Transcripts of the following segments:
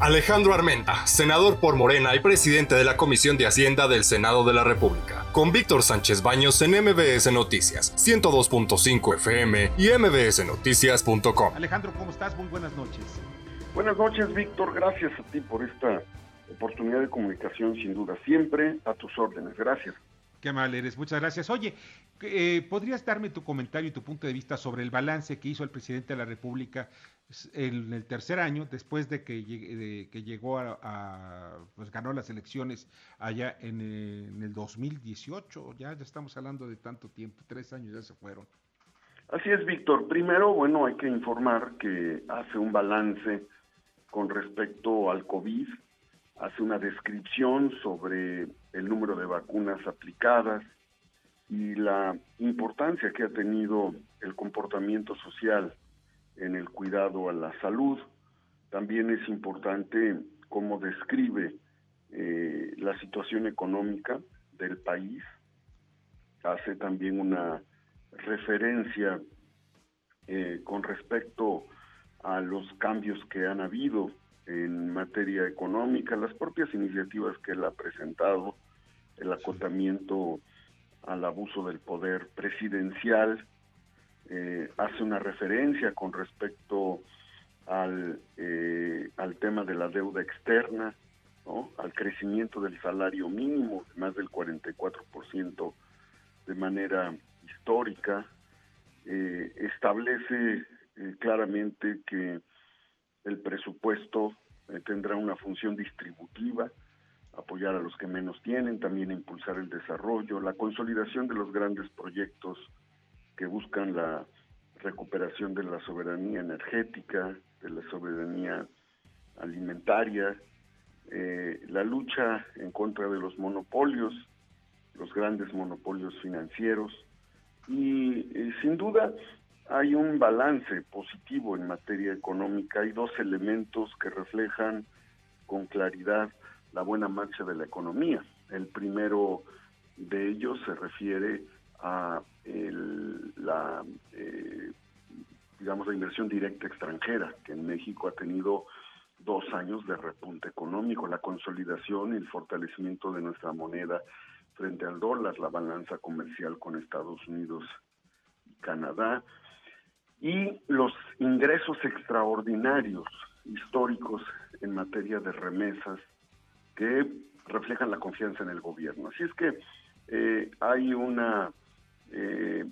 Alejandro Armenta, senador por Morena y presidente de la Comisión de Hacienda del Senado de la República. Con Víctor Sánchez Baños en MBS Noticias, 102.5 FM y mbsnoticias.com. Alejandro, ¿cómo estás? Muy buenas noches. Buenas noches, Víctor. Gracias a ti por esta oportunidad de comunicación, sin duda. Siempre a tus órdenes. Gracias. Qué mal muchas gracias. Oye, eh, ¿podrías darme tu comentario y tu punto de vista sobre el balance que hizo el presidente de la República en el tercer año, después de que, que llegó a, pues ganó las elecciones allá en, en, el 2018? Ya, ya estamos hablando de tanto tiempo, tres años ya se fueron. Así es, Víctor. Primero, bueno, hay que informar que hace un balance con respecto al COVID, hace una descripción sobre el número de vacunas aplicadas y la importancia que ha tenido el comportamiento social en el cuidado a la salud. También es importante cómo describe eh, la situación económica del país. Hace también una referencia eh, con respecto a los cambios que han habido en materia económica, las propias iniciativas que él ha presentado, el acotamiento al abuso del poder presidencial, eh, hace una referencia con respecto al, eh, al tema de la deuda externa, ¿no? al crecimiento del salario mínimo, más del 44% de manera histórica, eh, establece claramente que el presupuesto tendrá una función distributiva, apoyar a los que menos tienen, también impulsar el desarrollo, la consolidación de los grandes proyectos que buscan la recuperación de la soberanía energética, de la soberanía alimentaria, eh, la lucha en contra de los monopolios, los grandes monopolios financieros y eh, sin duda hay un balance positivo en materia económica, hay dos elementos que reflejan con claridad la buena marcha de la economía. El primero de ellos se refiere a la, eh, digamos, la inversión directa extranjera, que en México ha tenido dos años de repunte económico, la consolidación y el fortalecimiento de nuestra moneda frente al dólar, la balanza comercial con Estados Unidos y Canadá, y los ingresos extraordinarios históricos en materia de remesas que reflejan la confianza en el gobierno. Así es que eh, hay una, eh,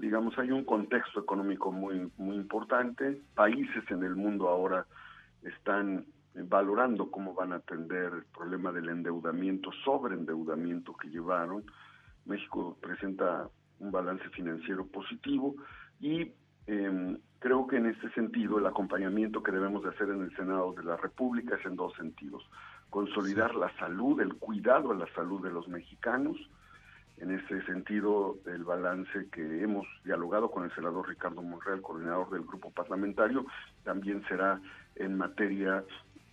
digamos, hay un contexto económico muy, muy importante. Países en el mundo ahora están valorando cómo van a atender el problema del endeudamiento, sobreendeudamiento que llevaron. México presenta un balance financiero positivo y eh, creo que en este sentido el acompañamiento que debemos de hacer en el Senado de la República es en dos sentidos consolidar la salud, el cuidado a la salud de los mexicanos. En ese sentido, el balance que hemos dialogado con el senador Ricardo Monreal, coordinador del grupo parlamentario, también será en materia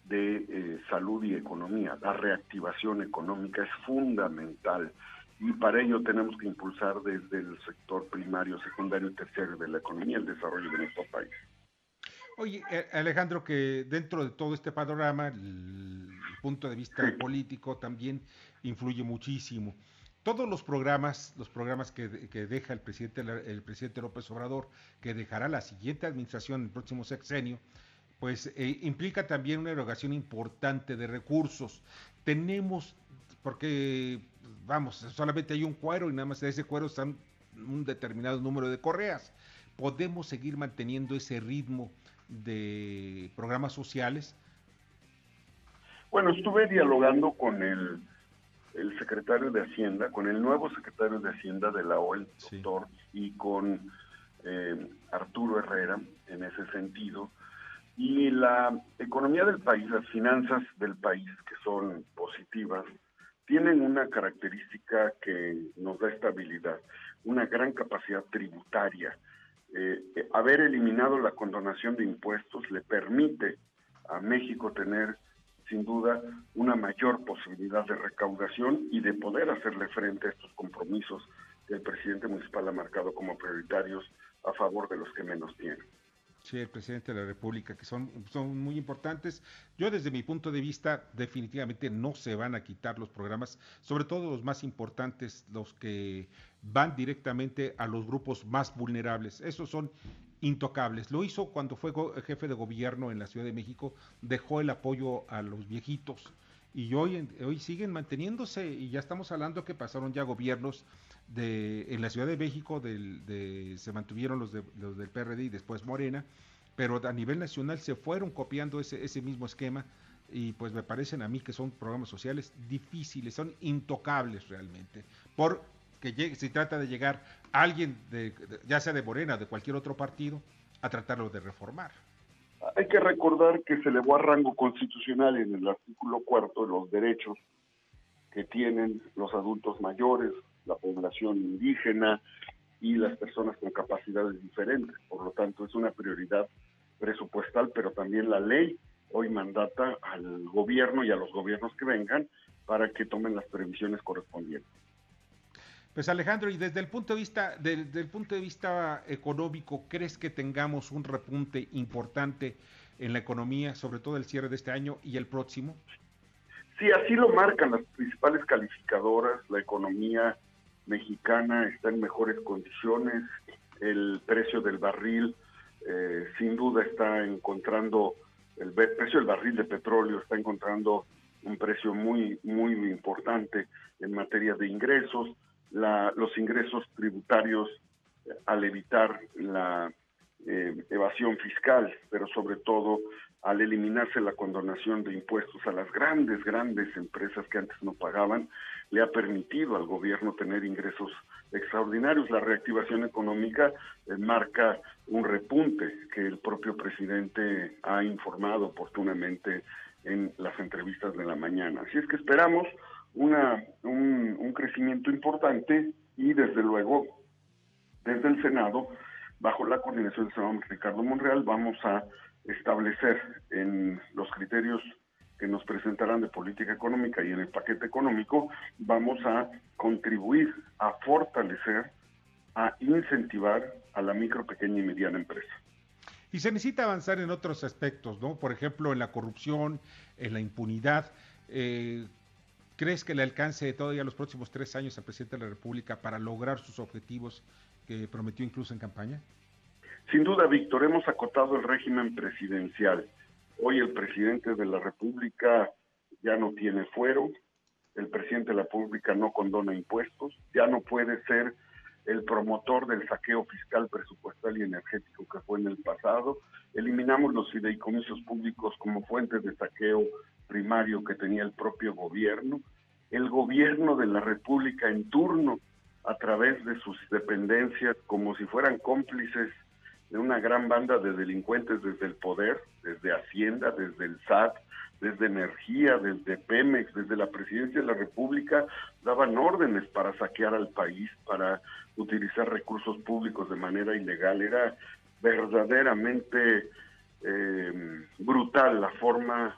de eh, salud y economía. La reactivación económica es fundamental y para ello tenemos que impulsar desde el sector primario, secundario y terciario de la economía el desarrollo de nuestro país. Oye, eh, Alejandro, que dentro de todo este panorama, el punto de vista político también influye muchísimo. Todos los programas, los programas que, deja el presidente, el presidente López Obrador, que dejará la siguiente administración el próximo sexenio, pues eh, implica también una erogación importante de recursos. Tenemos, porque, vamos, solamente hay un cuero y nada más de ese cuero están un determinado número de correas. Podemos seguir manteniendo ese ritmo de programas sociales? Bueno, estuve dialogando con el, el secretario de Hacienda, con el nuevo secretario de Hacienda de la OEL, doctor, y con eh, Arturo Herrera en ese sentido. Y la economía del país, las finanzas del país, que son positivas, tienen una característica que nos da estabilidad, una gran capacidad tributaria eh, haber eliminado la condonación de impuestos le permite a México tener sin duda una mayor posibilidad de recaudación y de poder hacerle frente a estos compromisos que el presidente municipal ha marcado como prioritarios a favor de los que menos tienen. El presidente de la República, que son, son muy importantes. Yo desde mi punto de vista, definitivamente no se van a quitar los programas, sobre todo los más importantes, los que van directamente a los grupos más vulnerables. Esos son intocables. Lo hizo cuando fue jefe de gobierno en la Ciudad de México, dejó el apoyo a los viejitos y hoy, hoy siguen manteniéndose y ya estamos hablando que pasaron ya gobiernos de, en la Ciudad de México de, se mantuvieron los, de, los del PRD y después Morena, pero a nivel nacional se fueron copiando ese, ese mismo esquema y pues me parecen a mí que son programas sociales difíciles, son intocables realmente, porque se trata de llegar a alguien, de, ya sea de Morena o de cualquier otro partido, a tratarlo de reformar. Hay que recordar que se elevó a rango constitucional en el artículo cuarto los derechos que tienen los adultos mayores, la población indígena y las personas con capacidades diferentes. Por lo tanto, es una prioridad presupuestal, pero también la ley hoy mandata al gobierno y a los gobiernos que vengan para que tomen las previsiones correspondientes. Pues Alejandro, y desde el punto de vista, desde el punto de vista económico, ¿crees que tengamos un repunte importante en la economía, sobre todo el cierre de este año y el próximo? Sí, así lo marcan las principales calificadoras. La economía mexicana está en mejores condiciones. El precio del barril, eh, sin duda, está encontrando el precio del barril de petróleo está encontrando un precio muy muy importante en materia de ingresos los ingresos tributarios eh, al evitar la eh, evasión fiscal, pero sobre todo al eliminarse la condonación de impuestos a las grandes, grandes empresas que antes no pagaban, le ha permitido al gobierno tener ingresos extraordinarios. La reactivación económica eh, marca un repunte que el propio presidente ha informado oportunamente en las entrevistas de la mañana. Así es que esperamos una, un, crecimiento importante y desde luego desde el Senado, bajo la coordinación del senador Ricardo Monreal, vamos a establecer en los criterios que nos presentarán de política económica y en el paquete económico, vamos a contribuir a fortalecer, a incentivar a la micro, pequeña y mediana empresa. Y se necesita avanzar en otros aspectos, ¿no? Por ejemplo, en la corrupción, en la impunidad. Eh, ¿Crees que le alcance todavía los próximos tres años al presidente de la República para lograr sus objetivos que prometió incluso en campaña? Sin duda, Víctor, hemos acotado el régimen presidencial. Hoy el presidente de la República ya no tiene fuero, el presidente de la República no condona impuestos, ya no puede ser el promotor del saqueo fiscal, presupuestal y energético que fue en el pasado. Eliminamos los fideicomisos públicos como fuentes de saqueo primario que tenía el propio gobierno, el gobierno de la República en turno a través de sus dependencias como si fueran cómplices de una gran banda de delincuentes desde el poder, desde Hacienda, desde el SAT, desde Energía, desde Pemex, desde la Presidencia de la República, daban órdenes para saquear al país, para utilizar recursos públicos de manera ilegal. Era verdaderamente eh, brutal la forma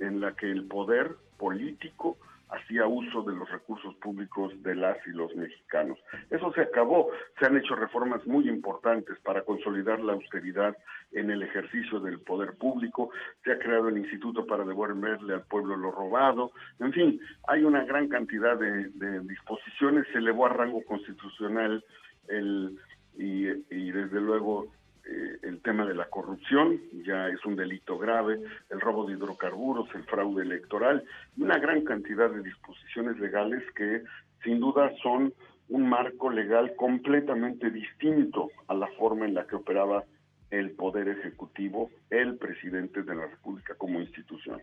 en la que el poder político hacía uso de los recursos públicos de las y los mexicanos. Eso se acabó, se han hecho reformas muy importantes para consolidar la austeridad en el ejercicio del poder público, se ha creado el Instituto para devolverle al pueblo lo robado, en fin, hay una gran cantidad de, disposiciones, se elevó a rango constitucional el, y desde luego eh, el tema de la corrupción, ya es un delito grave, el robo de hidrocarburos, el fraude electoral, y una gran cantidad de disposiciones legales que sin duda son un marco legal completamente distinto a la forma en la que operaba el Poder Ejecutivo, el presidente de la República como institución.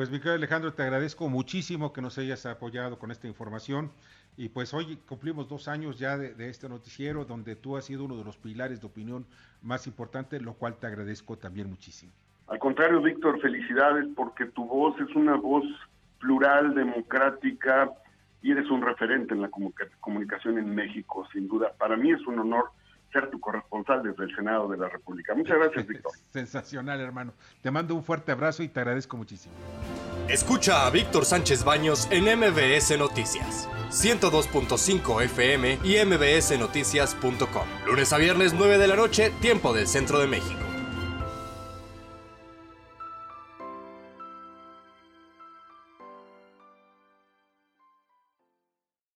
Pues Miguel Alejandro, te agradezco muchísimo que nos hayas apoyado con esta información. Y pues hoy cumplimos dos años ya de, este noticiero donde tú has sido uno de los pilares de opinión más importantes, lo cual te agradezco también muchísimo. Al contrario, Víctor, felicidades porque tu voz es una voz plural, democrática y eres un referente en la comunicación en México, sin duda. Para mí es un honor ser tu corresponsal desde el Senado de la República. Muchas gracias, Víctor. Sensacional, hermano. Te mando un fuerte abrazo y te agradezco muchísimo. Escucha a Víctor Sánchez Baños en MBS Noticias. 102.5 FM y mbsnoticias.com. Lunes a viernes 9 de la noche, tiempo del centro de México.